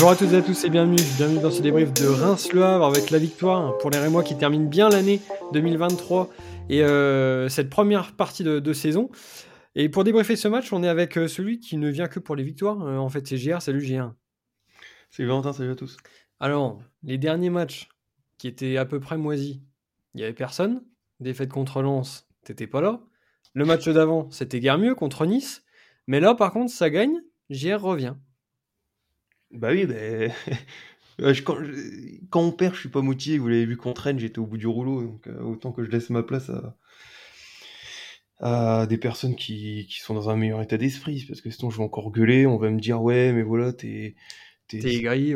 Bonjour à toutes et à tous et bienvenue, bienvenue dans ce débrief de Reims-Le Havre avec la victoire pour les Rémois qui terminent bien l'année 2023 et euh, cette première partie de, saison. Et pour débriefer ce match, on est avec euh, celui qui ne vient que pour les victoires. Euh, en fait, c'est GR. Salut GR. Salut Valentin, salut à tous. Alors, les derniers matchs qui étaient à peu près moisis, il n'y avait personne. Défaite contre Lens, t'étais pas là. Le match d'avant, c'était guère mieux contre Nice. Mais là, par contre, ça gagne. JR revient. Bah oui, mais quand, on perd, je suis pas motivé. Vous l'avez vu contre Rennes, j'étais au bout du rouleau. Donc euh, autant que je laisse ma place à, des personnes qui, sont dans un meilleur état d'esprit. Parce que sinon, je vais encore gueuler. On va me dire, ouais, mais voilà, t'es. T'es aigri,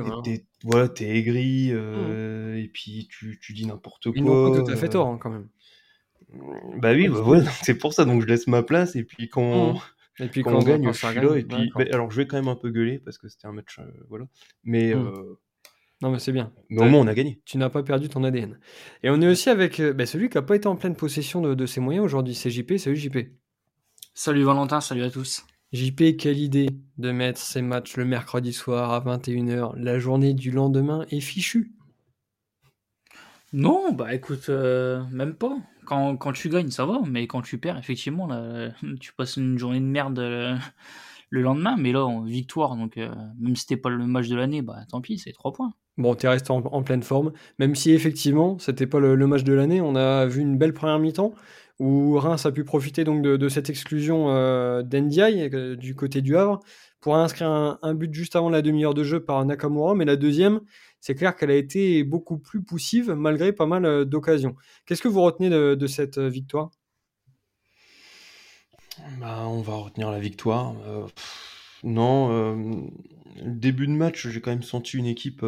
voilà, t'es aigri, euh, et puis tu, dis n'importe quoi. Ils n'ont pas tout à fait tort, hein, quand même. Bah oui, bah voilà, c'est pour ça, donc je laisse ma place, et puis quand, mmh. Et puis quand, on gagne, je suis là. Et puis, alors, je vais quand même un peu gueuler parce que c'était un match, euh, voilà. Mais hmm. euh, non, mais c'est bien. Mais au moins, on a gagné. Tu n'as pas perdu ton ADN. Et on est aussi avec euh, bah, celui qui n'a pas été en pleine possession de, ses moyens aujourd'hui. C'est JP. Salut JP. Salut Valentin. Salut à tous. JP, quelle idée de mettre ces matchs le mercredi soir à 21h. La journée du lendemain est fichue. Non, bah écoute, même pas quand, quand, tu gagnes, ça va, mais quand tu perds, effectivement, là, tu passes une journée de merde euh, le lendemain, mais là, victoire, donc euh, même si c'était pas le match de l'année, bah tant pis, c'est trois points. Bon, tu resté en, pleine forme, même si effectivement, c'était pas le, match de l'année, on a vu une belle première mi-temps où Reims a pu profiter donc de, cette exclusion euh, euh, du côté du Havre pour inscrire un, un, but juste avant la demi-heure de jeu par Nakamura, mais la deuxième, c'est clair qu'elle a été beaucoup plus poussive malgré pas mal euh, d'occasions. Qu'est-ce que vous retenez de, cette euh, victoire? Bah, On va retenir la victoire. Euh, non, le début de match, j'ai quand même senti une équipe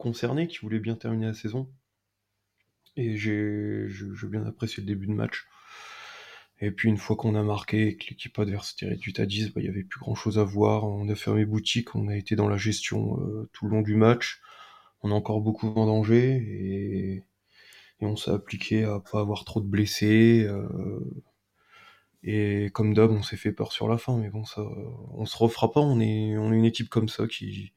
concernée qui voulait bien terminer la saison. Et j'ai bien apprécié le début de match. Et puis une fois qu'on a marqué et que l'équipe adverse était réduite à 10, bah, il n'y avait plus grand chose à voir. On a fermé boutique, on a été dans la gestion tout le long du match on a encore beaucoup en danger et, on s'est appliqué à pas avoir trop de blessés. Euh, et comme d'hab, on s'est fait peur sur la fin, mais bon, ça, on se refera pas. On est, on est une équipe comme ça qui,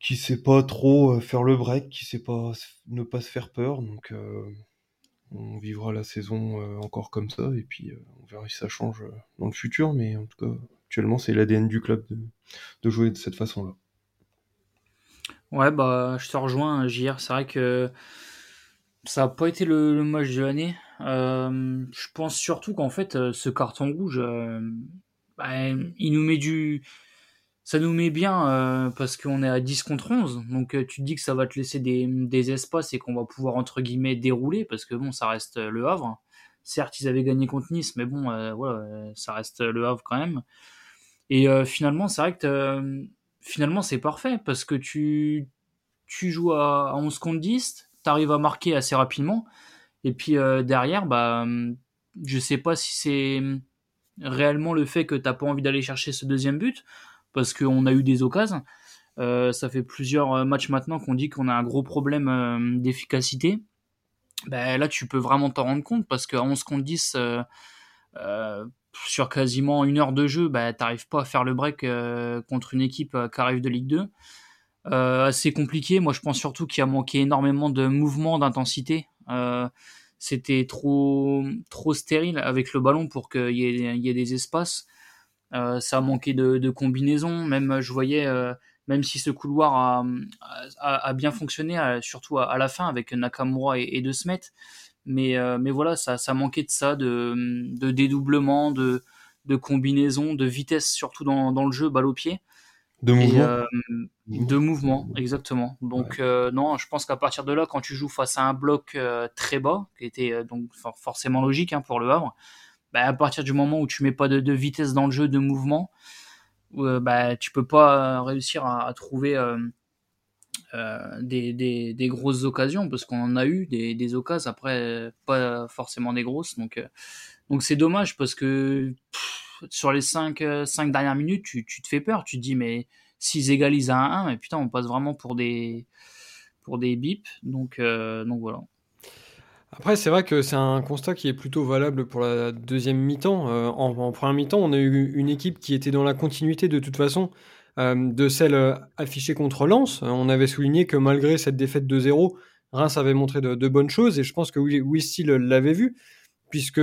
qui sait pas trop euh, faire le break, qui sait pas ne pas se faire peur. Donc, euh, on vivra la saison encore comme ça, et puis on verra si ça change dans le futur. Mais en tout cas, actuellement, c'est l'ADN du club de jouer de cette façon-là. Ouais, bah, je te rejoins, JR. C'est vrai que ça n'a pas été le, match de l'année. Euh, je pense surtout qu'en fait, euh, ce carton rouge, euh, bah, il nous met du. Ça nous met bien parce qu'on est à 10 contre 11. Donc tu te dis que ça va te laisser des, des espaces et qu'on va pouvoir, entre guillemets, dérouler parce que bon, ça reste le Havre. Certes, ils avaient gagné contre Nice, mais bon, voilà, ça reste le Havre quand même. Et finalement, c'est vrai que finalement, c'est parfait parce que tu, tu joues à, 11 contre 10, tu arrives à marquer assez rapidement. Et puis euh, derrière, bah, je sais pas si c'est réellement le fait que tu n'as pas envie d'aller chercher ce deuxième but parce qu'on a eu des occasions. Euh, ça fait plusieurs matchs maintenant qu'on dit qu'on a un gros problème euh, d'efficacité. Ben, là, tu peux vraiment t'en rendre compte parce qu'à 11 contre 10, sur quasiment une heure de jeu, bah, t'arrives pas à faire le break euh, contre une équipe euh, qui arrive de Ligue 2. Euh, assez compliqué. Moi, je pense surtout qu'il a manqué énormément de mouvement, d'intensité. C'était trop, trop stérile avec le ballon pour qu'il y, ait des espaces. ça a manqué de, de combinaison. Même, je voyais, même si ce couloir a bien fonctionné, surtout à, la fin avec Nakamura et, et De Smet, mais, euh, mais voilà, ça, ça manquait de ça, de, de dédoublement, de, de combinaison, de vitesse, surtout dans, dans le jeu, balle au pied. De mouvement. Euh, de mouvement, exactement. Donc euh, non, je pense qu'à partir de là, quand tu joues face à un bloc très bas, qui était donc forcément logique hein, pour le Havre, bah, à partir du moment où tu mets pas de, de vitesse dans le jeu, de mouvement, bah, tu peux pas réussir à, à trouver euh, des, des, grosses occasions, parce qu'on en a eu des, des occasions, après pas forcément des grosses. Donc euh, donc c'est dommage parce que sur les 5, 5 euh, dernières minutes, tu, tu, te fais peur. Tu te dis, mais s'ils égalisent à 1-1, mais putain, on passe vraiment pour des, pour des bips. Donc, donc voilà. Après, c'est vrai que c'est un constat qui est plutôt valable pour la deuxième mi-temps. en, en première mi-temps, on a eu une équipe qui était dans la continuité de toute façon de celle affichée contre Lens. On avait souligné que malgré cette défaite de 0 Reims avait montré de, bonnes choses et je pense que Wisty l'avait vu puisque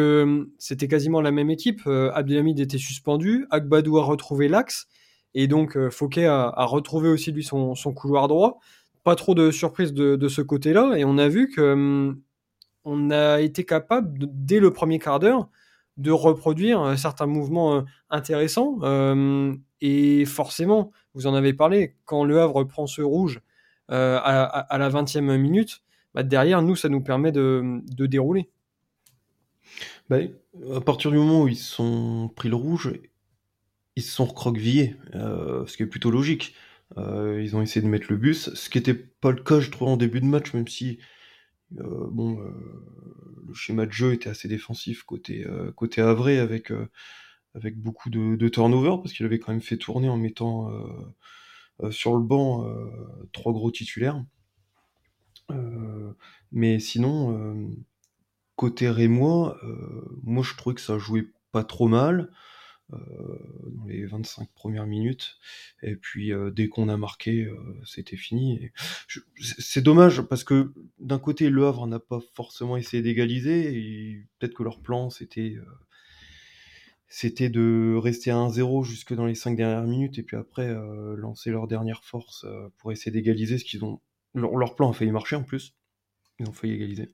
c'était quasiment la même équipe. Abdelhamid était suspendu, Agbadou a retrouvé l'axe et donc Fouquet a, retrouvé aussi lui son, couloir droit. Pas trop de surprises de, ce côté-là et on a vu que on a été capable dès le premier quart d'heure de reproduire certains mouvements intéressants. Et forcément, vous en avez parlé, quand Le Havre prend ce rouge à, à, la 20e minute, bah derrière, nous, ça nous permet de, de dérouler. Bah, à partir du moment où ils sont pris le rouge, ils se sont recroquevillés, euh, ce qui est plutôt logique. Euh, ils ont essayé de mettre le bus, ce qui n'était pas le cas, je trouve, en début de match, même si euh, bon, le schéma de jeu était assez défensif côté, côté Havre avec, avec beaucoup de, de turnover, parce qu'il avait quand même fait tourner en mettant sur le banc trois gros titulaires. mais sinon, côté Rémois, moi je trouvais que ça jouait pas trop mal. dans les 25 premières minutes. Et puis dès qu'on a marqué, c'était fini. C'est dommage parce que d'un côté, Le Havre n'a pas forcément essayé d'égaliser. Peut-être que leur plan, c'était c'était de rester à 1-0 jusque dans les 5 dernières minutes et puis après lancer leur dernière force pour essayer d'égaliser ce qu'ils ont. Leur, plan a failli marcher en plus. Ils ont failli égaliser.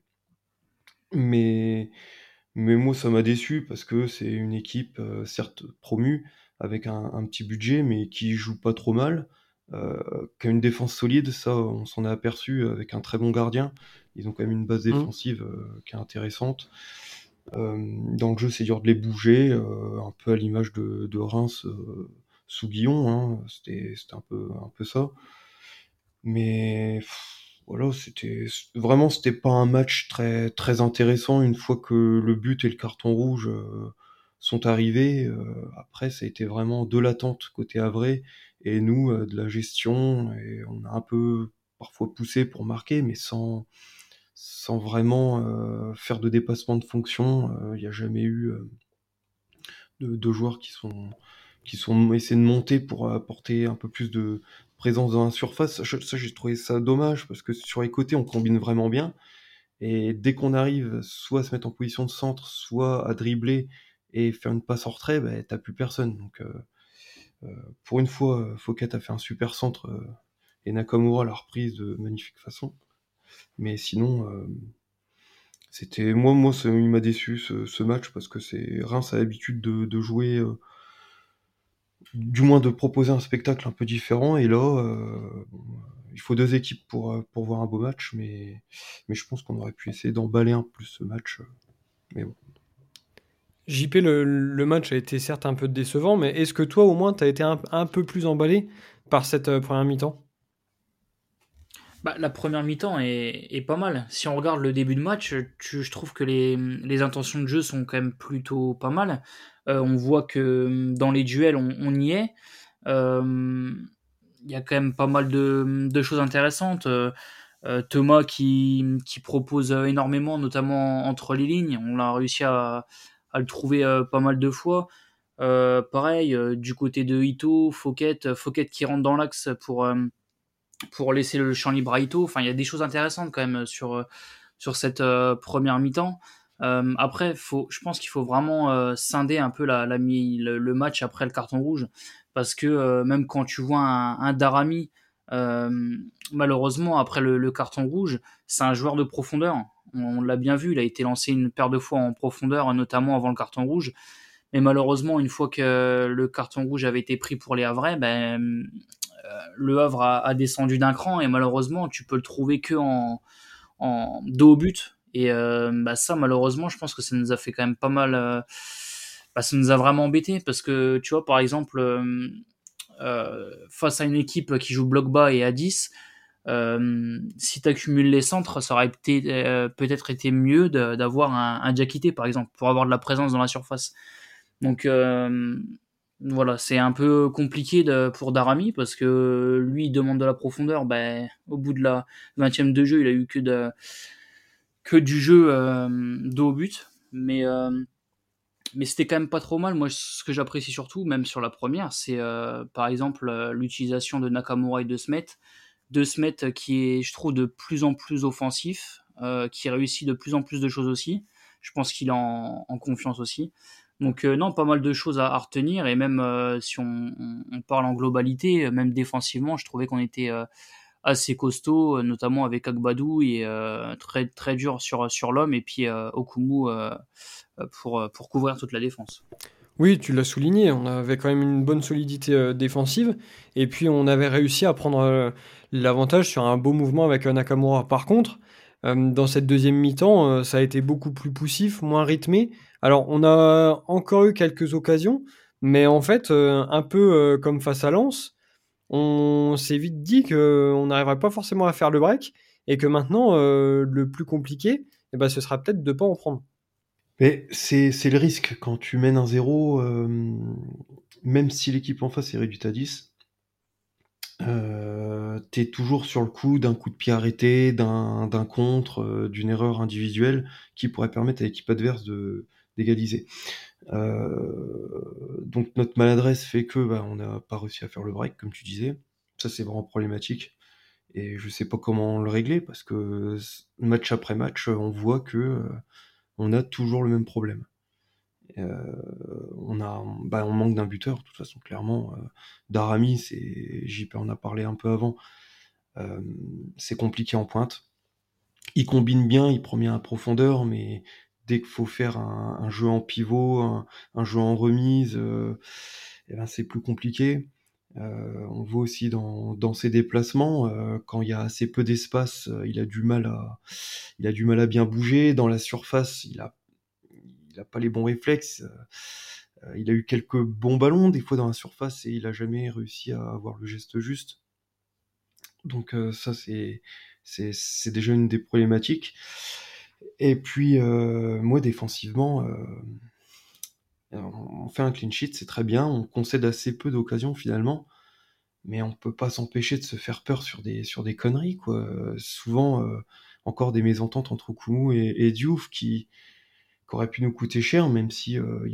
Mais, mais moi, ça m'a déçu parce que c'est une équipe, euh, certes promue, avec un, petit budget, mais qui joue pas trop mal, euh, qui a une défense solide. Ça, on s'en est aperçu avec un très bon gardien. Ils ont quand même une base mmh. défensive euh, qui est intéressante. Dans le jeu, c'est dur de les bouger, un peu à l'image de, Reims sous Guillon. Hein. C'était un peu, un peu ça. Mais voilà, c'était vraiment c'était pas un match très très intéressant une fois que le but et le carton rouge euh, sont arrivés. Euh, après, ça a été vraiment de l'attente côté Havre et nous euh, de la gestion et on a un peu parfois poussé pour marquer, mais sans sans vraiment faire de dépassement de fonction. Il n'y a jamais eu de, de, joueurs qui sont qui sont essayés de monter pour apporter un peu plus de, présence dans la surface. Ça, j'ai trouvé ça dommage parce que sur les côtés, on combine vraiment bien. Et dès qu'on arrive soit à se mettre en position de centre, soit à dribbler et faire une passe en retrait, bah, t'as plus personne. Donc, euh, euh, pour une fois, Fouquet a fait un super centre euh, et Nakamura l'a reprise de magnifique façon. Mais sinon, c'était moi, moi, il m'a déçu ce, match parce que c'est Reims a l'habitude de, jouer du moins de proposer un spectacle un peu différent. Et là, euh, il faut deux équipes pour, euh, pour voir un beau match, mais, mais je pense qu'on aurait pu essayer d'emballer un plus ce match. Euh, mais bon. JP, le, match a été certes un peu décevant, mais est-ce que toi, au moins, tu as été un, un, peu plus emballé par cette première mi-temps? Bah, la première mi-temps est, pas mal. Si on regarde le début de match, je trouve que les, intentions de jeu sont quand même plutôt pas mal. Euh, on voit que hum, dans les duels, on, y est. Euh, il y a quand même pas mal de, choses intéressantes. Euh, Thomas qui, propose énormément, notamment entre les lignes. On a réussi à, le trouver pas mal de fois. pareil, du côté de Ito, Fouquet, Fouquet qui rentre dans l'axe pour, pour laisser le champ libre à Ito. Enfin, il y a des choses intéressantes quand même sur, sur cette première mi-temps. Euh, après, faut, je pense qu'il faut vraiment euh, scinder un peu la, la le, le, match après le carton rouge, parce que euh, même quand tu vois un, Darami, malheureusement après le, carton rouge, c'est un joueur de profondeur. On, l'a bien vu, il a été lancé une paire de fois en profondeur, notamment avant le carton rouge. Mais malheureusement, une fois que le carton rouge avait été pris pour les Havrais, ben, le Havre a, descendu d'un cran et malheureusement, tu peux le trouver que en, dos au but et euh, bah ça, malheureusement, je pense que ça nous a fait quand même pas mal. Euh, bah, ça nous a vraiment embêté parce que, tu vois, par exemple, euh, face à une équipe qui joue bloc bas et à 10, si tu accumules les centres, ça aurait peut-être été mieux d'avoir un, un Diakité, par exemple, pour avoir de la présence dans la surface. Donc voilà, c'est un peu compliqué pour Darami parce que lui il demande de la profondeur. Ben, au bout de la 20e de jeu, il a eu que du jeu euh, dos au but. Mais, euh, mais c'était quand même pas trop mal. Moi, ce que j'apprécie surtout, même sur la première, c'est euh, par exemple euh, l'utilisation de Nakamura et de Smet. De Smet qui est, je trouve, de plus en plus offensif, qui réussit de plus en plus de choses aussi. Je pense qu'il est en, confiance aussi. Donc non, pas mal de choses à, retenir et même si on, parle en globalité, même défensivement, je trouvais qu'on était assez costaud, notamment avec Agbadou et très très dur sur sur l'homme et puis Okumu euh, pour, euh, pour couvrir toute la défense. Oui, tu l'as souligné, on avait quand même une bonne solidité euh, défensive, et puis on avait réussi à prendre l'avantage sur un beau mouvement avec Nakamura. Par contre, dans cette deuxième mi-temps, ça a été beaucoup plus poussif, moins rythmé. Alors, on a encore eu quelques occasions, mais en fait, un peu comme face à Lens, on s'est vite dit qu'on n'arriverait pas forcément à faire le break, et que maintenant, le plus compliqué, eh ben, ce sera peut-être de ne pas en prendre. Mais c'est le risque quand tu mènes un zéro, euh, même si l'équipe en face est réduite à 10, euh, t'es toujours sur le coup d'un coup de pied arrêté, d'un contre, euh, d'une erreur individuelle qui pourrait permettre à l'équipe adverse de d'égaliser. donc notre maladresse fait que bah, on n'a pas réussi à faire le break, comme tu disais. Ça c'est vraiment problématique. Et je sais pas comment le régler parce que match après match, on voit que on a toujours le même problème. Euh, on, a, bah, on manque d'un buteur, de toute façon, clairement. Euh, Darami, JP en a parlé un peu avant, euh, c'est compliqué en pointe. Il combine bien, il prend bien profondeur, mais dès qu'il faut faire un, jeu en pivot, un, jeu en remise, eh ben c'est plus compliqué. on voit aussi dans, dans ses déplacements, quand il y a assez peu d'espace, il a du mal à, il a du mal à bien bouger. Dans la surface, il a, il a pas les bons réflexes. Euh, il a eu quelques bons ballons des fois dans la surface et il a jamais réussi à avoir le geste juste. Donc euh, ça c'est c'est déjà une des problématiques. Et puis euh, moi défensivement, on fait un clean sheet, c'est très bien. On concède assez peu d'occasions finalement, mais on peut pas s'empêcher de se faire peur sur des sur des conneries quoi. Souvent encore des mésententes entre Okumu et, Diouf qui, auraient pu nous coûter cher, même si il euh,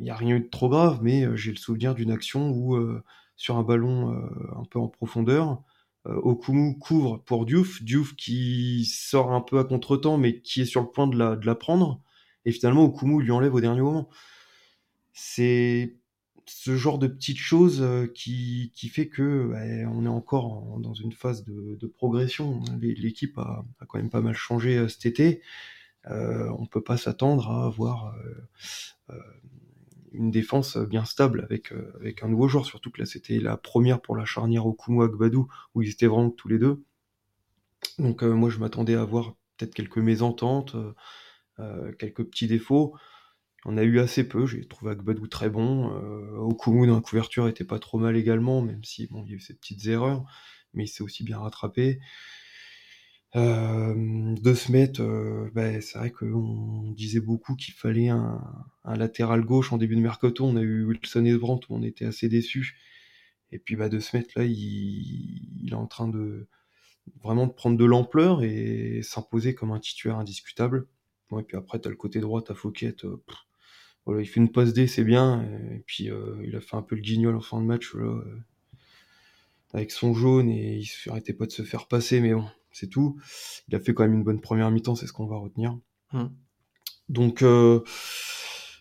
n'y a, rien eu de trop grave, mais euh, j'ai le souvenir d'une action où, euh, sur un ballon un peu en profondeur, Okumu couvre pour Diouf, Diouf qui sort un peu à contre-temps, mais qui est sur le point de la, prendre, et finalement Okumu lui enlève au dernier moment. C'est ce genre de petites choses qui, qui fait que bah, on est encore dans une phase de, progression. L'équipe a, quand même pas mal changé cet été. Euh, on peut pas s'attendre à avoir euh, une défense bien stable avec, avec un nouveau joueur, surtout que là c'était la première pour la charnière Okumu Agbadou où ils étaient vraiment tous les deux. Donc moi je m'attendais à avoir peut-être quelques mésententes, quelques petits défauts. On a eu assez peu, j'ai trouvé Agbadou très bon. Euh, Okumu dans la couverture était pas trop mal également, même si bon, il y a eu ces petites erreurs, mais il s'est aussi bien rattrapé. Euh, de Smet, euh, bah, c'est vrai qu'on disait beaucoup qu'il fallait un, latéral gauche en début de mercato. On a eu Wilson et Brandt on était assez déçus. Et puis bah, de Smet, là, il, est en train de vraiment prendre de l'ampleur et s'imposer comme un titulaire indiscutable. et puis après, tu as le côté droit, à Fouquet. Euh, il fait une passe D, c'est bien. Et puis il a fait un peu le guignol en fin de match euh, avec son jaune et il arrêtait pas de se faire passer, mais bon, c'est tout. Il a fait quand même une bonne première mi-temps, c'est ce qu'on va retenir. Hum. Donc, euh,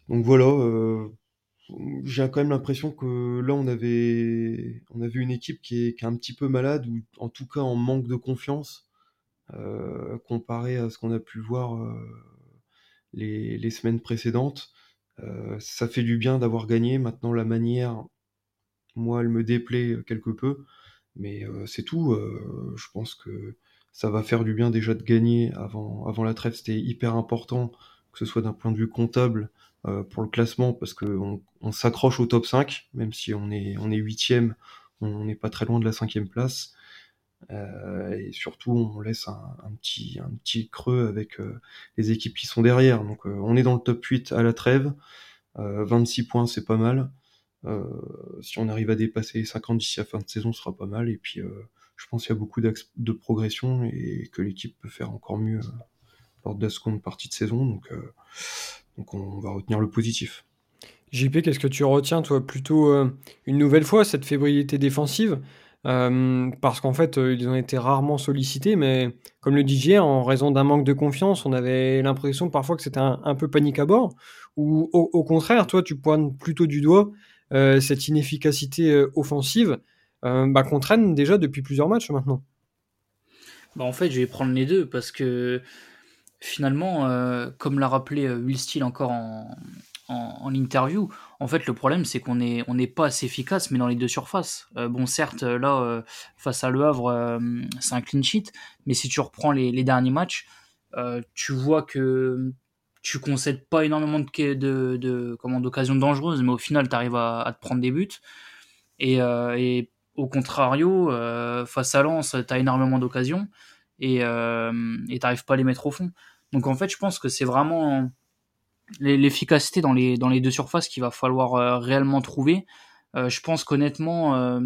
donc voilà. j'ai quand même l'impression que là on avait on avait une équipe qui est, un petit peu malade ou en tout cas en manque de confiance comparé à ce qu'on a pu voir les, les, semaines précédentes. Euh, ça fait du bien d'avoir gagné. Maintenant, la manière, moi, elle me déplaît quelque peu. Mais euh, c'est tout. Euh, je pense que ça va faire du bien déjà de gagner avant, avant la trêve. C'était hyper important, que ce soit d'un point de vue comptable pour le classement, parce qu'on on, s'accroche au top 5, même si on est, on est 8 on n'est pas très loin de la cinquième place. Euh, et surtout, on laisse un, petit, un petit creux avec euh, les équipes qui sont derrière. Donc, euh, on est dans le top 8 à la trêve. 26 points, c'est pas mal. si on arrive à dépasser les 50 d'ici la fin de saison, ce sera pas mal. Et puis, je pense qu'il y a beaucoup de progression et que l'équipe peut faire encore mieux lors de la seconde partie de saison. Donc, Donc on va retenir le positif. JP, qu'est-ce que tu retiens, toi Plutôt une nouvelle fois cette fébrilité défensive? Parce qu'en fait, ils ont été rarement sollicités, mais comme le dit en raison d'un manque de confiance, on avait l'impression parfois que c'était un, peu panique à bord, ou au, contraire, toi, tu pointes plutôt du doigt cette inefficacité offensive bah, qu'on traîne déjà depuis plusieurs matchs maintenant. Bah en fait, je vais prendre les deux parce que finalement, comme l'a rappelé Will Steele encore en, en, interview. En fait, le problème, c'est qu'on n'est on est pas assez efficace, mais dans les deux surfaces. Euh, bon, certes, là, euh, face à Le Havre, euh, c'est un clean sheet, mais si tu reprends les, derniers matchs, tu vois que tu concèdes pas énormément de, de d'occasions dangereuses, mais au final, tu arrives à, te prendre des buts. Et, au contrario, face à Lens, tu as énormément d'occasions et tu n'arrives pas à les mettre au fond. Donc en fait, je pense que c'est vraiment l'efficacité dans les, dans les deux surfaces qu'il va falloir euh, réellement trouver. Euh, je pense qu'honnêtement, euh,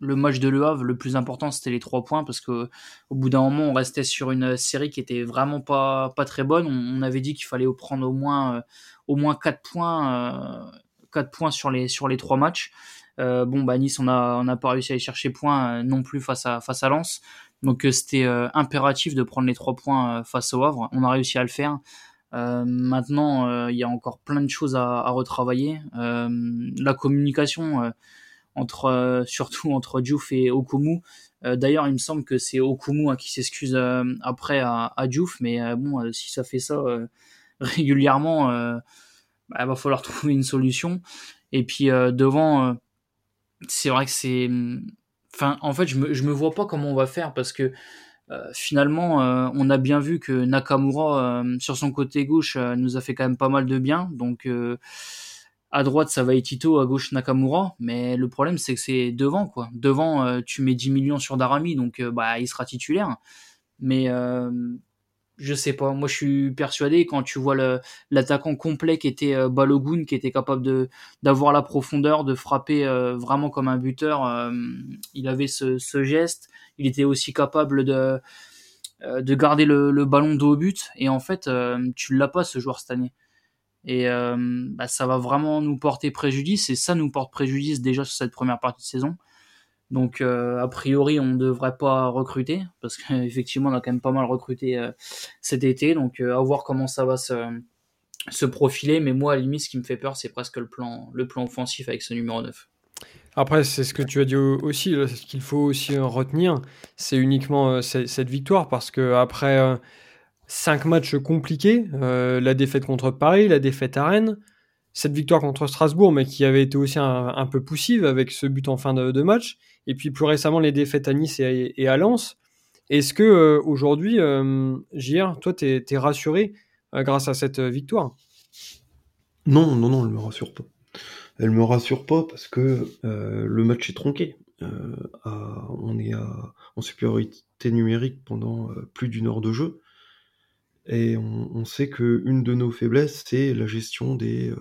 le match de Le Havre, le plus important, c'était les trois points parce que au bout d'un moment, on restait sur une série qui était vraiment pas, pas très bonne. On, avait dit qu'il fallait prendre au moins, au moins 4 points, 4 points sur les, sur les trois matchs. Bon, bah, Nice, on n'a on a pas réussi à aller chercher points non plus face à, face à Lens. Donc, c'était impératif de prendre les trois points face au Havre. On a réussi à le faire. Euh, maintenant, euh, il y a encore plein de choses à, retravailler. Euh, la communication entre, surtout entre Diouf et Okumu. D'ailleurs, il me semble que c'est Okumu hein, qui s'excuse après à, à Diouf, mais bon, si ça fait ça régulièrement, il bah, va falloir trouver une solution. Et puis devant, c'est vrai que c'est. Enfin, en fait, je me, je me vois pas comment on va faire parce que euh, finalement, euh, on a bien vu que Nakamura, euh, sur son côté gauche, nous a fait quand même pas mal de bien. Donc, à droite, ça va être Tito, à gauche, Nakamura. Mais le problème, c'est que c'est devant, quoi. Devant, tu mets 10 millions sur Darami, donc bah, il sera titulaire. Mais je sais pas. Moi, je suis persuadé quand tu vois l'attaquant complet qui était Balogun, qui était capable de d'avoir la profondeur, de frapper vraiment comme un buteur. il avait ce, geste il était aussi capable de, euh, de garder le, ballon de haut but. Et en fait, euh, tu l'as pas ce joueur cette année. Et euh, bah, ça va vraiment nous porter préjudice. Et ça nous porte préjudice déjà sur cette première partie de saison. Donc a priori, on ne devrait pas recruter parce qu'effectivement, on a quand même pas mal recruté cet été. Donc à voir comment ça va se, profiler. Mais moi, à la limite, ce qui me fait peur, c'est presque le plan, le offensif avec ce numéro 9. Après, c'est ce que tu as dit aussi, ce qu'il faut aussi retenir, c'est uniquement euh, cette victoire, parce que après euh, cinq matchs compliqués, euh, la défaite contre Paris, la défaite à Rennes, cette victoire contre Strasbourg, mais qui avait été aussi un, peu poussive avec ce but en fin de, match, et puis plus récemment les défaites à Nice et, à Lens. Est-ce que aujourd'hui, JR, toi, tu es, rassuré grâce à cette victoire? Non, non, non, elle me rassure pas elle me rassure pas parce que euh, le match est tronqué. Euh, on est en supériorité numérique pendant euh, plus d'une heure de jeu. Et on, sait que une de nos faiblesses, c'est la gestion des,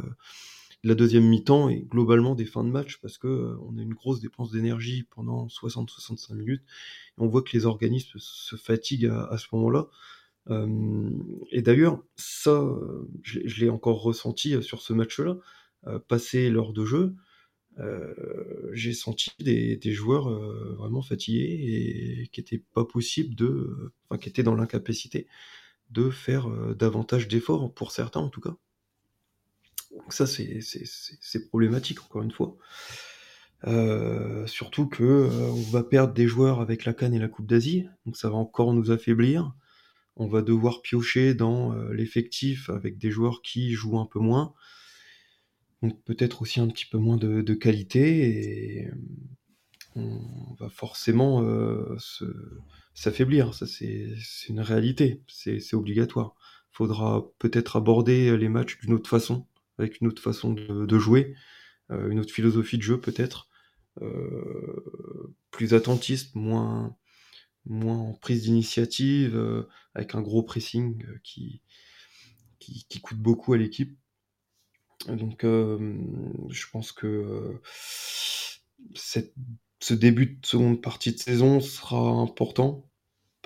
la deuxième mi-temps et globalement des fins de match parce que on a une grosse dépense d'énergie pendant 60-65 minutes. Et on voit que les organismes se fatiguent à, ce moment-là. et d'ailleurs, ça, je l'ai encore ressenti sur ce match-là. Euh, passé l'heure de jeu, euh, j'ai senti des, joueurs euh, vraiment fatigués et qui n'étaient pas possible de, enfin qui étaient dans l'incapacité de faire davantage d'efforts pour certains en tout cas. Donc ça c'est problématique encore une fois. surtout que on va perdre des joueurs avec la Cannes et la Coupe d'Asie, donc ça va encore nous affaiblir. On va devoir piocher dans l'effectif avec des joueurs qui jouent un peu moins donc peut-être aussi un petit peu moins de, qualité et on va forcément euh, s'affaiblir. Ça, c'est une réalité, c'est obligatoire. Il faudra peut-être aborder les matchs d'une autre façon, avec une autre façon de, jouer, euh, une autre philosophie de jeu peut-être, euh, plus attentiste, moins, moins en prise d'initiative, avec un gros pressing qui, qui coûte beaucoup à l'équipe. Donc, je pense que ce début de seconde partie de saison sera important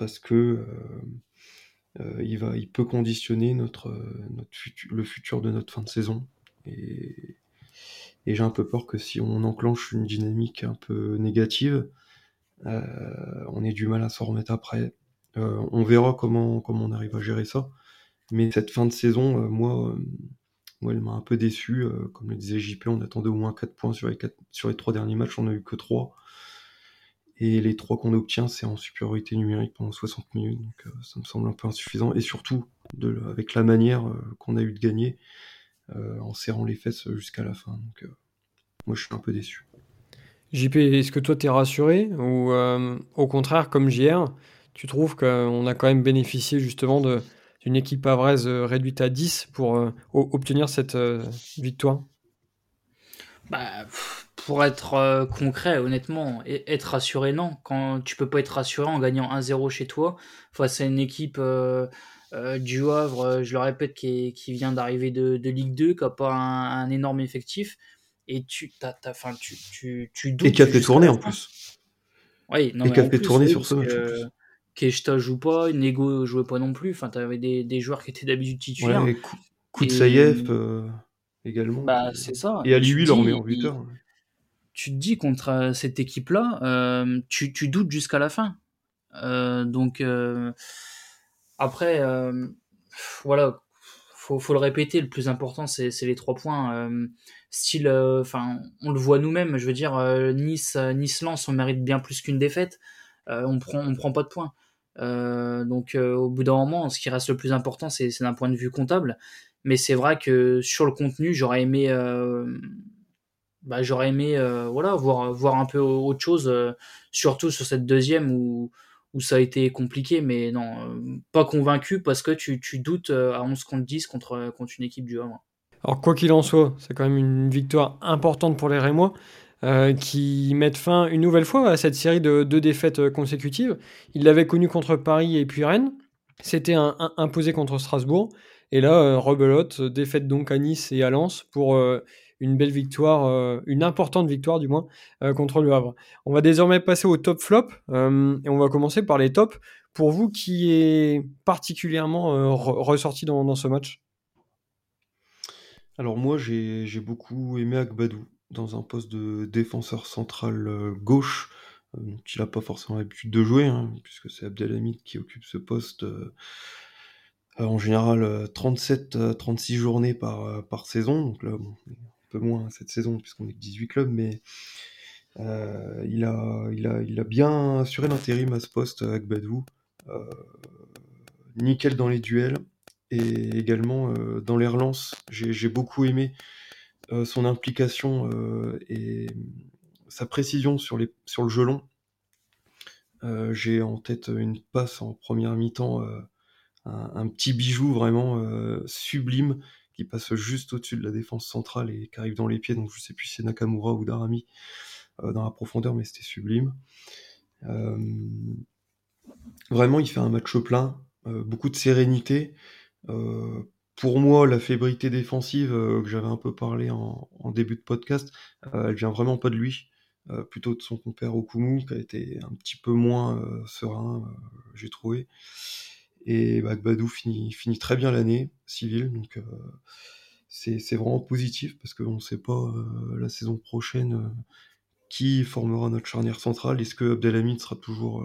parce que il, va, il peut conditionner notre, notre le futur de notre fin de saison. Et, j'ai un peu peur que si on enclenche une dynamique un peu négative, on ait du mal à s'en remettre après. on verra comment, comment on arrive à gérer ça. Mais cette fin de saison, moi, moi, elle m'a un peu déçu. Euh, comme le disait JP, on attendait au moins 4 points sur les, sur les 3 derniers matchs, on n'a eu que 3. Et les 3 qu'on obtient, c'est en supériorité numérique pendant 60 minutes. Donc euh, ça me semble un peu insuffisant. Et surtout, de, avec la manière euh, qu'on a eu de gagner, en serrant les fesses jusqu'à la fin. Donc moi, je suis un peu déçu. JP, est-ce que toi, tu es rassuré Ou au contraire, comme JR, tu trouves qu'on a quand même bénéficié justement de d'une équipe avraise euh, réduite à 10 pour euh, obtenir cette euh, victoire? Bah, Pour être concret, honnêtement, être rassuré, non. Quand tu peux pas être rassuré en gagnant 1-0 chez toi face à une équipe du Havre, je le répète, qui, qui vient d'arriver de, Ligue 2, qui n'a pas un, énorme effectif, et tu, as, as, tu, tu, tu doutes. Et qui a fait tourner en plus. Oui, non, et qui a fait tourner sur ce match. Keshta joue pas, Nego jouait pas non plus. Enfin, t'avais des, des joueurs qui étaient d'habitude titulaires. Ouais, Koutsaïev euh, également. Bah, c'est ça. Et Ali lui leur meilleur buteur. Tu te dis contre euh, cette équipe-là, euh, tu, doutes jusqu'à la fin. donc, après, voilà, faut, faut le répéter. Le plus important, c'est les trois points. style, enfin, on le voit nous-mêmes. Je veux dire, Nice, Nice-Lens, on mérite bien plus qu'une défaite. on prend, on prend pas de points. Euh, donc euh, au bout d'un moment, ce qui reste le plus important, c'est d'un point de vue comptable. Mais c'est vrai que sur le contenu, j'aurais aimé, euh, bah, j'aurais aimé, voilà, voir, voir un peu autre chose, surtout sur cette deuxième où, où ça a été compliqué. Mais non, pas convaincu parce que tu, tu doutes à 11 contre 10 contre, contre une équipe du Havre. Alors quoi qu'il en soit, c'est quand même une victoire importante pour les Rémois. Euh, qui mettent fin une nouvelle fois à cette série de deux défaites euh, consécutives. Ils l'avaient connu contre Paris et puis Rennes. C'était imposé contre Strasbourg. Et là, euh, rebelote, défaite donc à Nice et à Lens pour une belle victoire, une importante victoire du moins, contre le Havre. On va désormais passer au top flop et on va commencer par les tops. Pour vous, qui est particulièrement ressorti dans, ce match? Alors moi, j'ai beaucoup aimé Akbadou dans un poste de défenseur central euh, gauche, euh, il n'a pas forcément l'habitude de jouer, hein, puisque c'est Abdelhamid qui occupe ce poste euh, en général 37-36 journées par, saison, donc là peu moins cette saison puisqu'on est 18 clubs, mais il, a, il, a, il a bien assuré l'intérim à ce poste avec Badou. nickel dans les duels et également dans les relances. J'ai beaucoup aimé euh, son implication euh, et sa précision sur, les, sur le gelon. Euh, j'ai en tête une passe en première mi-temps, un, petit bijou vraiment sublime passe juste au-dessus de la défense centrale et qui arrive dans les pieds. Donc je sais plus si c'est Nakamura ou Darami dans la profondeur, mais c'était sublime. vraiment, il fait un match plein, beaucoup de sérénité pour moi, la fébrilité défensive euh, que j'avais un peu parlé en, début de podcast, euh, elle vient vraiment pas de lui, euh, plutôt de son compère Okumu, qui a été un petit peu moins serein, j'ai trouvé. Et finit, très bien l'année civile, donc c'est vraiment positif parce qu'on ne sait pas la saison prochaine qui formera notre charnière centrale. Est-ce que Abdelhamid sera toujours,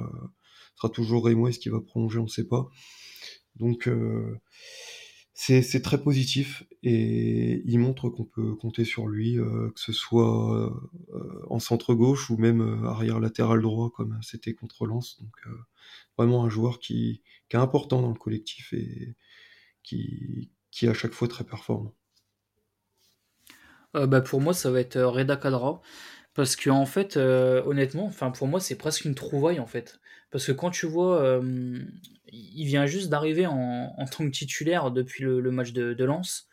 sera toujours Est-ce qu'il va prolonger? On ne sait pas. Donc c'est très positif et il montre qu'on peut compter sur lui, euh, que ce soit euh, en centre gauche ou même euh, arrière latéral droit comme c'était contre Lens. Donc vraiment un joueur qui, est important dans le collectif et qui, est à chaque fois très performant. bah pour moi, ça va être Reda Kadra. Parce que en fait, honnêtement, pour moi, c'est presque une trouvaille en fait. Parce que quand tu vois, il vient juste d'arriver en, tant que titulaire depuis le, match de, de, Lens.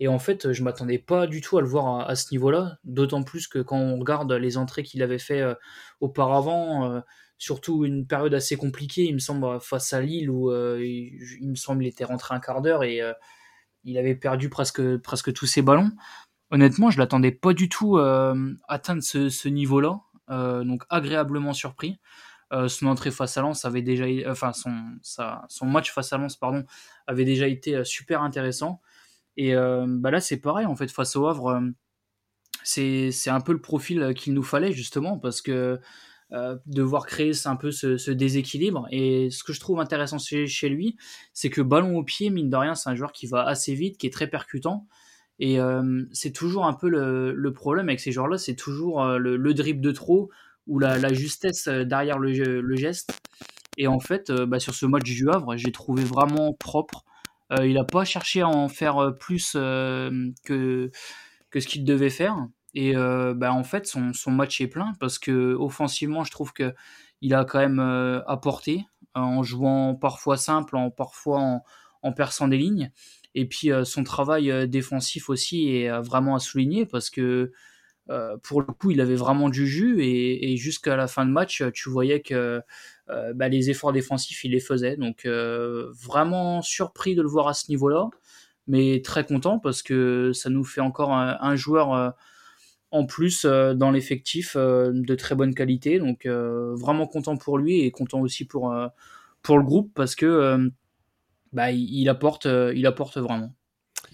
Et en fait, je m'attendais pas du tout à le voir à, ce niveau-là. D'autant plus que quand on regarde les entrées qu'il avait fait euh, auparavant, euh, surtout une période assez compliquée, il me semble, face à Lille, où euh, il, me semble il était rentré un quart d'heure et il avait perdu presque, presque tous ses ballons. Honnêtement, je l'attendais pas du tout atteindre ce niveau-là. donc agréablement surpris. Son entrée face à Lens avait déjà, match face à Lens pardon, avait déjà été super intéressant. Et bah là c'est pareil en fait face au Havre, c'est un peu le profil qu'il nous fallait justement parce que euh, devoir créer un peu ce, déséquilibre. Et ce que je trouve intéressant chez, lui, c'est que ballon au pied, mine de rien, c'est un joueur qui va assez vite, qui est très percutant. Et euh, c'est toujours un peu le, problème avec ces joueurs-là, c'est toujours euh, le, drip de trop ou la, justesse derrière le, geste. Et en fait, bah, sur ce match du Havre, j'ai trouvé vraiment propre. il n'a pas cherché à en faire plus que, que ce qu'il devait faire. Et euh, bah, en fait, son, son, match est plein parce que offensivement, je trouve que il a quand même euh, apporté en jouant parfois simple, en parfois en, en perçant des lignes. Et puis euh, son travail défensif aussi est vraiment à souligner parce que pour le coup, il avait vraiment du jus et, jusqu'à la fin de match, tu voyais que bah, les efforts défensifs, il les faisait. Donc vraiment surpris de le voir à ce niveau-là, mais très content parce que ça nous fait encore un, joueur en plus euh, dans l'effectif euh, de très bonne qualité. Donc euh, vraiment content pour lui et content aussi pour, pour le groupe parce que bah, il, apporte, il apporte vraiment.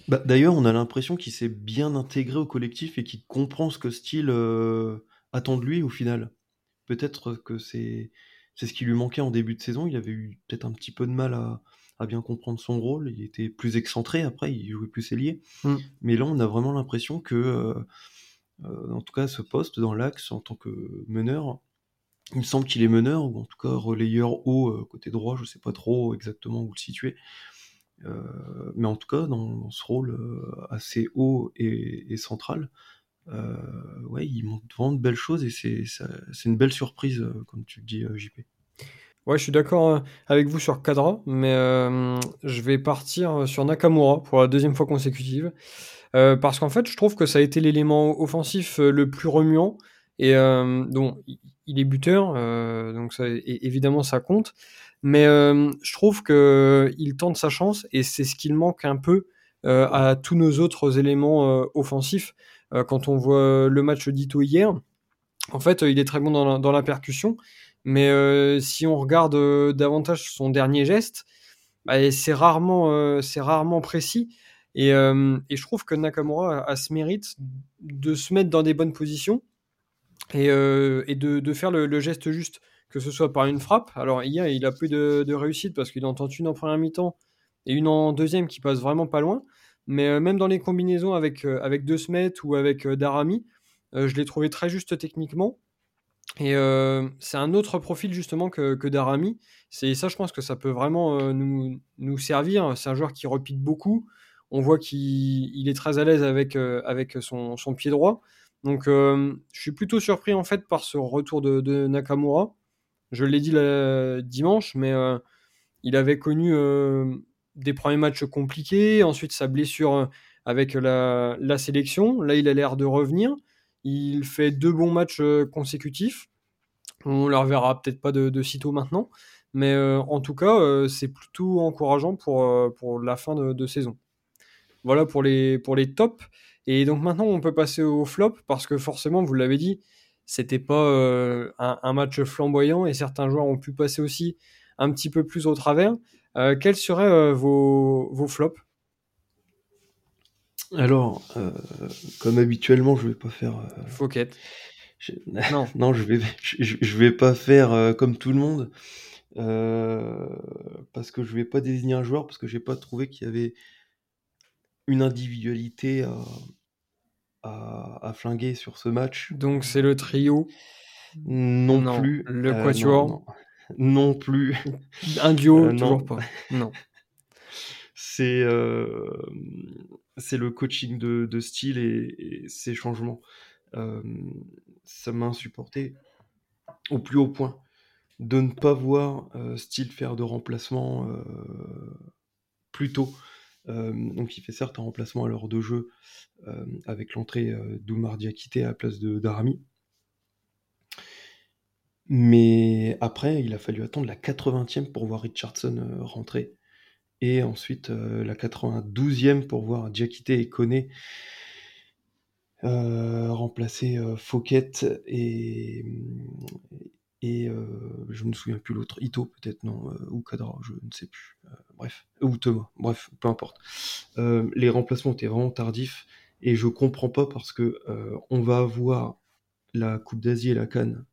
Bah, D'ailleurs, on a l'impression qu'il s'est bien intégré au collectif et qu'il comprend ce que Steele attend de lui au final. Peut-être que c'est c'est ce qui lui manquait en début de saison. Il avait eu peut-être un petit peu de mal à, à, bien comprendre son rôle. Il était plus excentré après, il jouait plus ailier. Mm. Mais là, on a vraiment l'impression que euh, en tout cas ce poste dans l'axe en tant que meneur. Il me semble qu'il est meneur, ou en tout cas relayeur haut, euh, côté droit, je sais pas trop exactement où le situer. Euh, mais en tout cas, dans, ce rôle assez haut et, central, ouais, il montre vraiment de belles choses et c'est une belle surprise, comme tu le dis, JP. Ouais, je suis d'accord avec vous sur Kadra, mais je vais partir sur Nakamura pour la deuxième fois consécutive. Euh, parce qu'en fait, je trouve que ça a été l'élément offensif euh, le plus remuant. Et euh, donc, il est buteur, donc évidemment, ça compte. Mais je trouve qu'il tente sa chance et c'est ce qu'il manque un peu à tous nos autres éléments offensifs. quand on voit le match d'Ito hier, en fait, il est très bon dans la, percussion. Mais si on regarde davantage son dernier geste, bah, c'est rarement, c'est rarement précis. Euh, et, je trouve que Nakamura a, ce mérite de se mettre dans des bonnes positions et, euh, de, faire le, geste juste, que ce soit par une frappe. Alors hier, il a peu de, réussite parce qu'il en tente une en première mi-temps et une en deuxième qui passe vraiment pas loin. Mais euh, même dans les combinaisons avec, avec De Smet ou avec Darami, je l'ai trouvé très juste techniquement. Et c'est un autre profil justement que, que Darami. C'est ça, je pense que ça peut vraiment nous, nous servir. C'est un joueur qui repique beaucoup, on voit qu'il est très à l'aise avec, euh, avec son, pied droit. Donc euh, je suis plutôt surpris en fait par ce retour de, Nakamura. Je l'ai dit dimanche, mais euh, il avait connu des premiers matchs compliqués, ensuite sa blessure avec la, sélection. Là, il a l'air de revenir. Il fait deux bons matchs consécutifs. On ne le reverra peut-être pas de, sitôt maintenant, mais en tout cas, c'est plutôt encourageant pour, pour la fin de saison. Voilà pour les, pour les tops. Et donc maintenant, on peut passer au flop parce que forcément, vous l'avez dit, c'était pas euh, un, match flamboyant et certains joueurs ont pu passer aussi un petit peu plus au travers. Euh, quels seraient euh, vos, vos, flops? Alors, comme habituellement, je vais pas faire. Fouquet. Non. non, je vais, je, vais pas faire comme tout le monde. parce que je vais pas désigner un joueur parce que j'ai pas trouvé qu'il y avait une individualité à, à, flinguer sur ce match. Donc c'est le trio Non, plus. Le euh, quatuor non, plus. Un duo, euh, toujours pas. Non. C'est euh, c'est le coaching de, de style et, ses changements. ça m'a insupporté au plus haut point de ne pas voir style faire de remplacement plus tôt. Euh, donc il fait certes un remplacement à l'heure de jeu euh, avec l'entrée euh, d'Oumar Diakité à la place de Darami. Mais après, il a fallu attendre la 80e pour voir Richardson rentrer. Et ensuite la 92e pour voir Diakité et Koné remplacer Fouquet et, et je ne me souviens plus l'autre, Ito peut-être, non, ou Kadra, je ne sais plus. bref, ou Thomas, bref, peu importe. les remplacements étaient vraiment tardifs. Et je comprends pas parce que on va avoir la Coupe d'Asie et la Cannes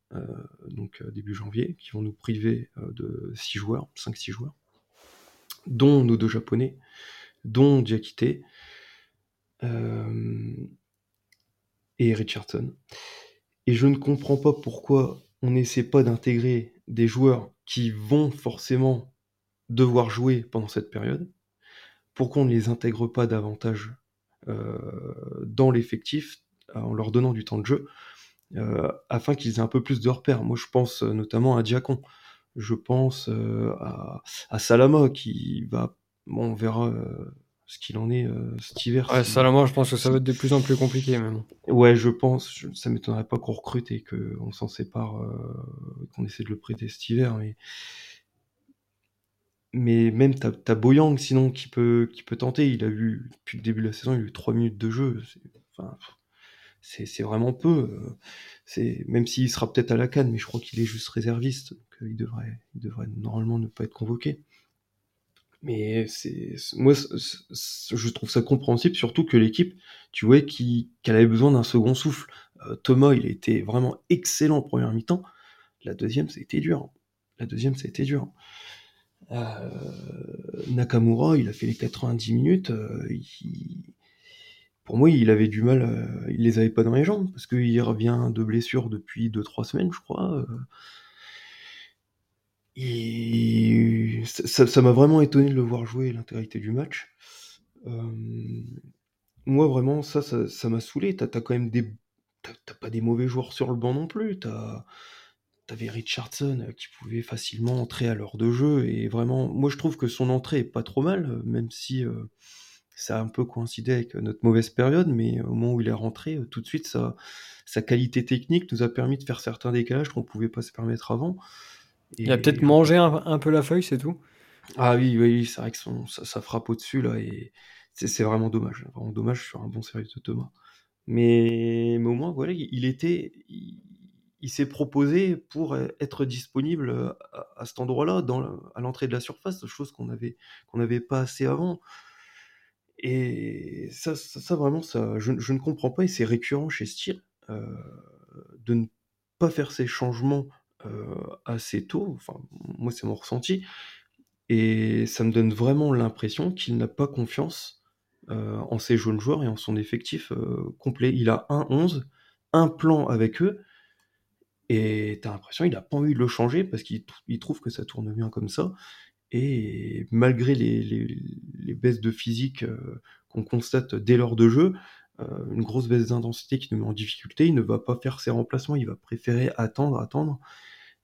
donc début janvier qui vont nous priver de 6 joueurs, 5-6 joueurs, dont nos deux japonais, dont Diakité. Et Richardson. Et je ne comprends pas pourquoi on n'essaie pas d'intégrer des joueurs qui vont forcément devoir jouer pendant cette période. Pourquoi on ne les intègre pas davantage euh, dans l'effectif en leur donnant du temps de jeu euh, afin qu'ils aient un peu plus de repères. Moi, je pense notamment à Diacon. Je pense euh, à, à, Salama qui va, bon, on verra ce qu'il en est euh, cet hiver. Ouais, je pense que ça va être de plus en plus compliqué même. Ouais, je pense, ça m'étonnerait pas qu'on recrute et qu'on s'en sépare, euh, qu'on essaie de le prêter cet hiver, mais mais même t'as as Boyang sinon qui peut qui peut tenter. Il a eu depuis le début de la saison, il a eu 3 minutes de jeu. Enfin, c'est vraiment peu. C'est même s'il sera peut-être à la canne, mais je crois qu'il est juste réserviste, donc euh, il devrait il devrait normalement ne pas être convoqué. Mais c'est moi, je trouve ça compréhensible, surtout que l'équipe, tu vois, qu'elle avait besoin d'un second souffle. Euh, Thomas, il a été vraiment excellent en première mi-temps. La deuxième, ça a été dur. La deuxième, ça a été dur. Euh, Nakamura, il a fait les 90 minutes. Euh, pour moi, il avait du mal. il les avait pas dans les jambes parce qu'il revient de blessure depuis 2-3 semaines, je crois. Ça m'a vraiment étonné de le voir jouer l'intégralité du match. Euh, moi, vraiment, ça, ça m'a saoulé. T'as as quand même des. T'as pas des mauvais joueurs sur le banc non plus. T'avais Richardson qui pouvait facilement entrer à l'heure de jeu. Et vraiment, moi, je trouve que son entrée est pas trop mal, même si euh, ça a un peu coïncidé avec notre mauvaise période. Mais au moment où il est rentré, tout de suite, sa, sa qualité technique nous a permis de faire certains décalages qu'on pouvait pas se permettre avant. Il a peut-être mangé un, peu la feuille, c'est tout? Ah oui, oui, c'est vrai que ça, frappe au-dessus, là, et c'est vraiment dommage. Vraiment dommage sur un bon service de Thomas. Mais, au moins, voilà, il était. Il, s'est proposé pour être disponible à, cet endroit-là, à l'entrée de la surface, chose qu'on avait qu'on n'avait pas assez avant. Et ça, ça, vraiment, ça, je, ne comprends pas, et c'est récurrent chez Steele, euh, de ne pas faire ces changements assez tôt, enfin moi c'est mon ressenti, et ça me donne vraiment l'impression qu'il n'a pas confiance euh, en ses jeunes joueurs et en son effectif euh, complet. Il a un 11, un plan avec eux, et t'as l'impression qu'il n'a pas envie de le changer parce qu'il trouve que ça tourne bien comme ça. Et malgré les, baisses de physique qu'on constate dès lors de jeu, une grosse baisse d'intensité qui nous met en difficulté, il ne va pas faire ses remplacements, il va préférer attendre, attendre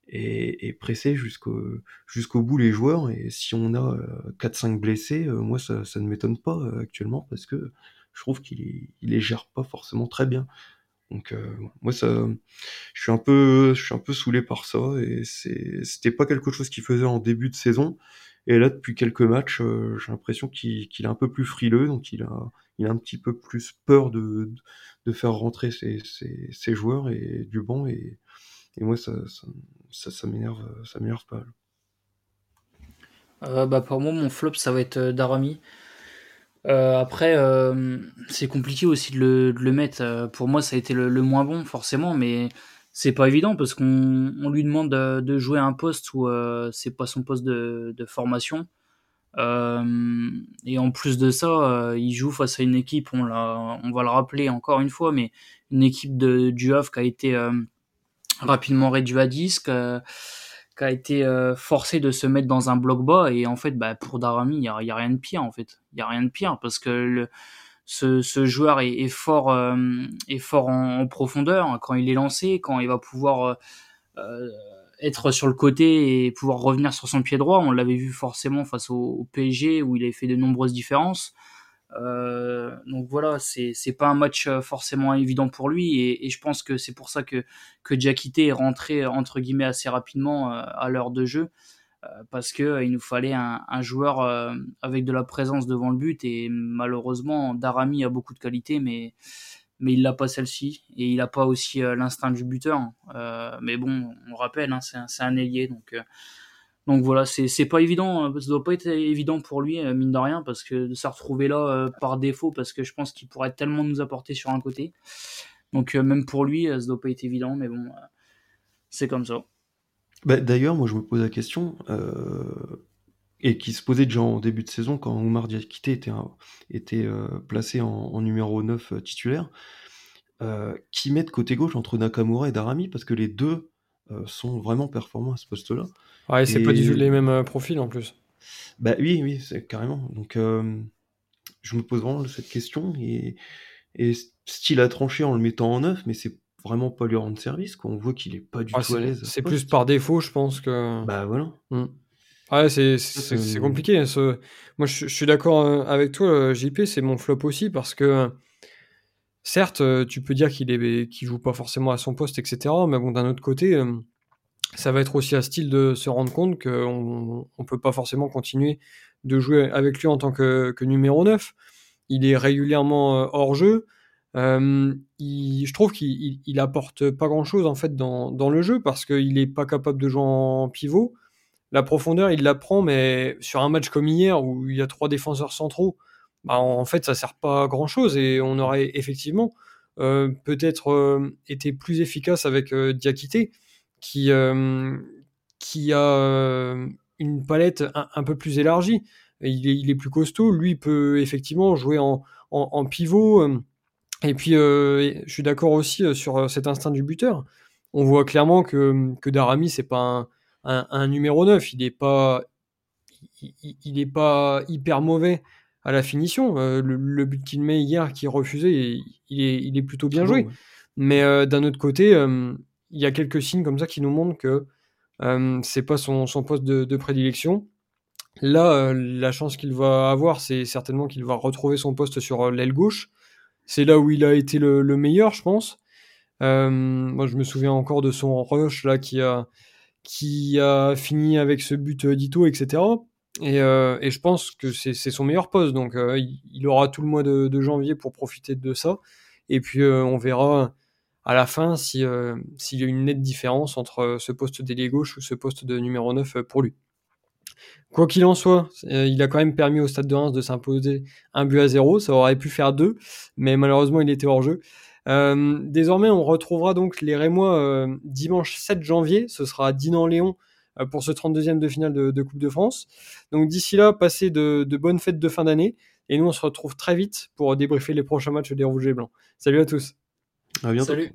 et, presser jusqu'au jusqu'au bout les joueurs. Et si on a 4-5 euh, blessés, euh, moi ça, ça ne m'étonne pas euh, actuellement parce que je trouve qu'il les gère pas forcément très bien. Donc moi ça, je suis un peu, je suis un peu saoulé par ça et c'était pas quelque chose qu'il faisait en début de saison. Et là depuis quelques matchs, j'ai l'impression qu'il est un peu plus frileux, donc il a, il a un petit peu plus peur de, de faire rentrer ses, ses, ses joueurs et du banc et, et moi ça, m'énerve, pas. Euh, bah pour moi, mon flop, ça va être euh, Darami. Euh, après, c'est compliqué aussi de le, mettre. pour moi, ça a été le, moins bon, forcément, mais c'est pas évident parce qu'on on lui demande de, jouer un poste où c'est pas son poste de, formation. et en plus de ça, il joue face à une équipe, on, on va le rappeler encore une fois, mais une équipe de, du Havre qui a été rapidement réduit à 10, qui a été euh, forcé de se mettre dans un bloc bas. Et en fait, bah, pour Darami, il n'y a, rien de pire, en fait. Il n'y a rien de pire parce que le, ce, joueur est, fort, euh, est fort en, profondeur quand il est lancé, quand il va pouvoir euh, être sur le côté et pouvoir revenir sur son pied droit. On l'avait vu forcément face au, au, PSG où il avait fait de nombreuses différences. Euh, donc voilà, c'est c'est pas un match euh, forcément évident pour lui et, et je pense que c'est pour ça que que Diakité est rentré entre guillemets assez rapidement euh, à l'heure de jeu parce que il nous fallait un, un joueur avec de la présence devant le but et malheureusement Darami a beaucoup de qualité mais mais il n'a pas celle-ci et il n'a pas aussi l'instinct du buteur. mais bon, on rappelle, hein, c'est un, un, ailier, donc donc voilà, c'est pas évident, ça doit pas être évident pour lui, mine de rien, parce que de se retrouver là par défaut, parce que je pense qu'il pourrait tellement nous apporter sur un côté. Donc même pour lui, ça doit pas être évident, mais bon, c'est comme ça. Bah, D'ailleurs, moi je me pose la question, et qui se posait déjà en début de saison quand Oumar Diakité était, était euh, placé en, numéro 9 euh, titulaire, euh, qui met de côté gauche entre Nakamura et Darami parce que les deux sont vraiment performants à ce poste-là. Ouais, c'est pas du tout les mêmes profils en plus. Bah oui, oui, c'est carrément. Donc je me pose vraiment cette question et, et style a tranché en le mettant en neuf, mais c'est vraiment pas lui rendre service. Quoi. On voit qu'il est pas du tout à l'aise. C'est plus par défaut, je pense que. Bah voilà. Mm. Ouais, c'est, c'est, compliqué. Ce... Moi, je, suis d'accord euh, avec toi, euh, JP, c'est mon flop aussi parce que, certes, euh, tu peux dire qu'il est, qu'il joue pas forcément à son poste, etc. Mais bon, d'un autre côté, ça va être aussi à style de se rendre compte qu'on on peut pas forcément continuer de jouer avec lui en tant que, numéro 9. Il est régulièrement hors jeu. il, je trouve qu'il il, apporte pas grand chose en fait dans, le jeu parce qu'il est pas capable de jouer en pivot la profondeur, il la prend, mais sur un match comme hier où il y a trois défenseurs centraux, bah, en fait, ça sert pas à grand chose et on aurait effectivement euh, peut-être euh, été plus efficace avec euh, Diakité, qui, qui a une palette un, peu plus élargie. Il est, il est, plus costaud, lui peut effectivement jouer en, en, pivot. Et puis, je suis d'accord aussi sur cet instinct du buteur. On voit clairement que, que Darami, c'est pas un un, numéro 9. Il n'est pas, il, est pas hyper mauvais à la finition. Euh, le, but qu'il met hier, qui est refusé, il est, il est plutôt bien joué. Mais euh, d'un autre côté, euh, il y a quelques signes comme ça qui nous montrent que c'est pas son, poste de, prédilection. Là, la chance qu'il va avoir, c'est certainement qu'il va retrouver son poste sur l'aile gauche. C'est là où il a été le, le meilleur, je pense. moi, je me souviens encore de son rush là qui a qui a fini avec ce but euh, d'Ito, etc. Euh, et, je pense que c'est son meilleur poste. Donc euh, il aura tout le mois de, janvier pour profiter de ça. Et puis on verra à la fin s'il y a une nette différence entre ce poste d'ailier gauche ou ce poste de numéro 9 pour lui. Quoi qu'il en soit, il a quand même permis au Stade de Reims de s'imposer un but à zéro. Ça aurait pu faire deux, mais malheureusement il était hors jeu. Euh, désormais, on retrouvera donc les Rémois euh, dimanche 7 janvier. Ce sera à Dinan-Léon euh, pour ce 32e de finale de, Coupe de France. Donc d'ici là, passez de, bonnes fêtes de fin d'année. Et nous, on se retrouve très vite pour débriefer les prochains matchs des Rouges et Blancs. Salut à tous. À bientôt. Salut.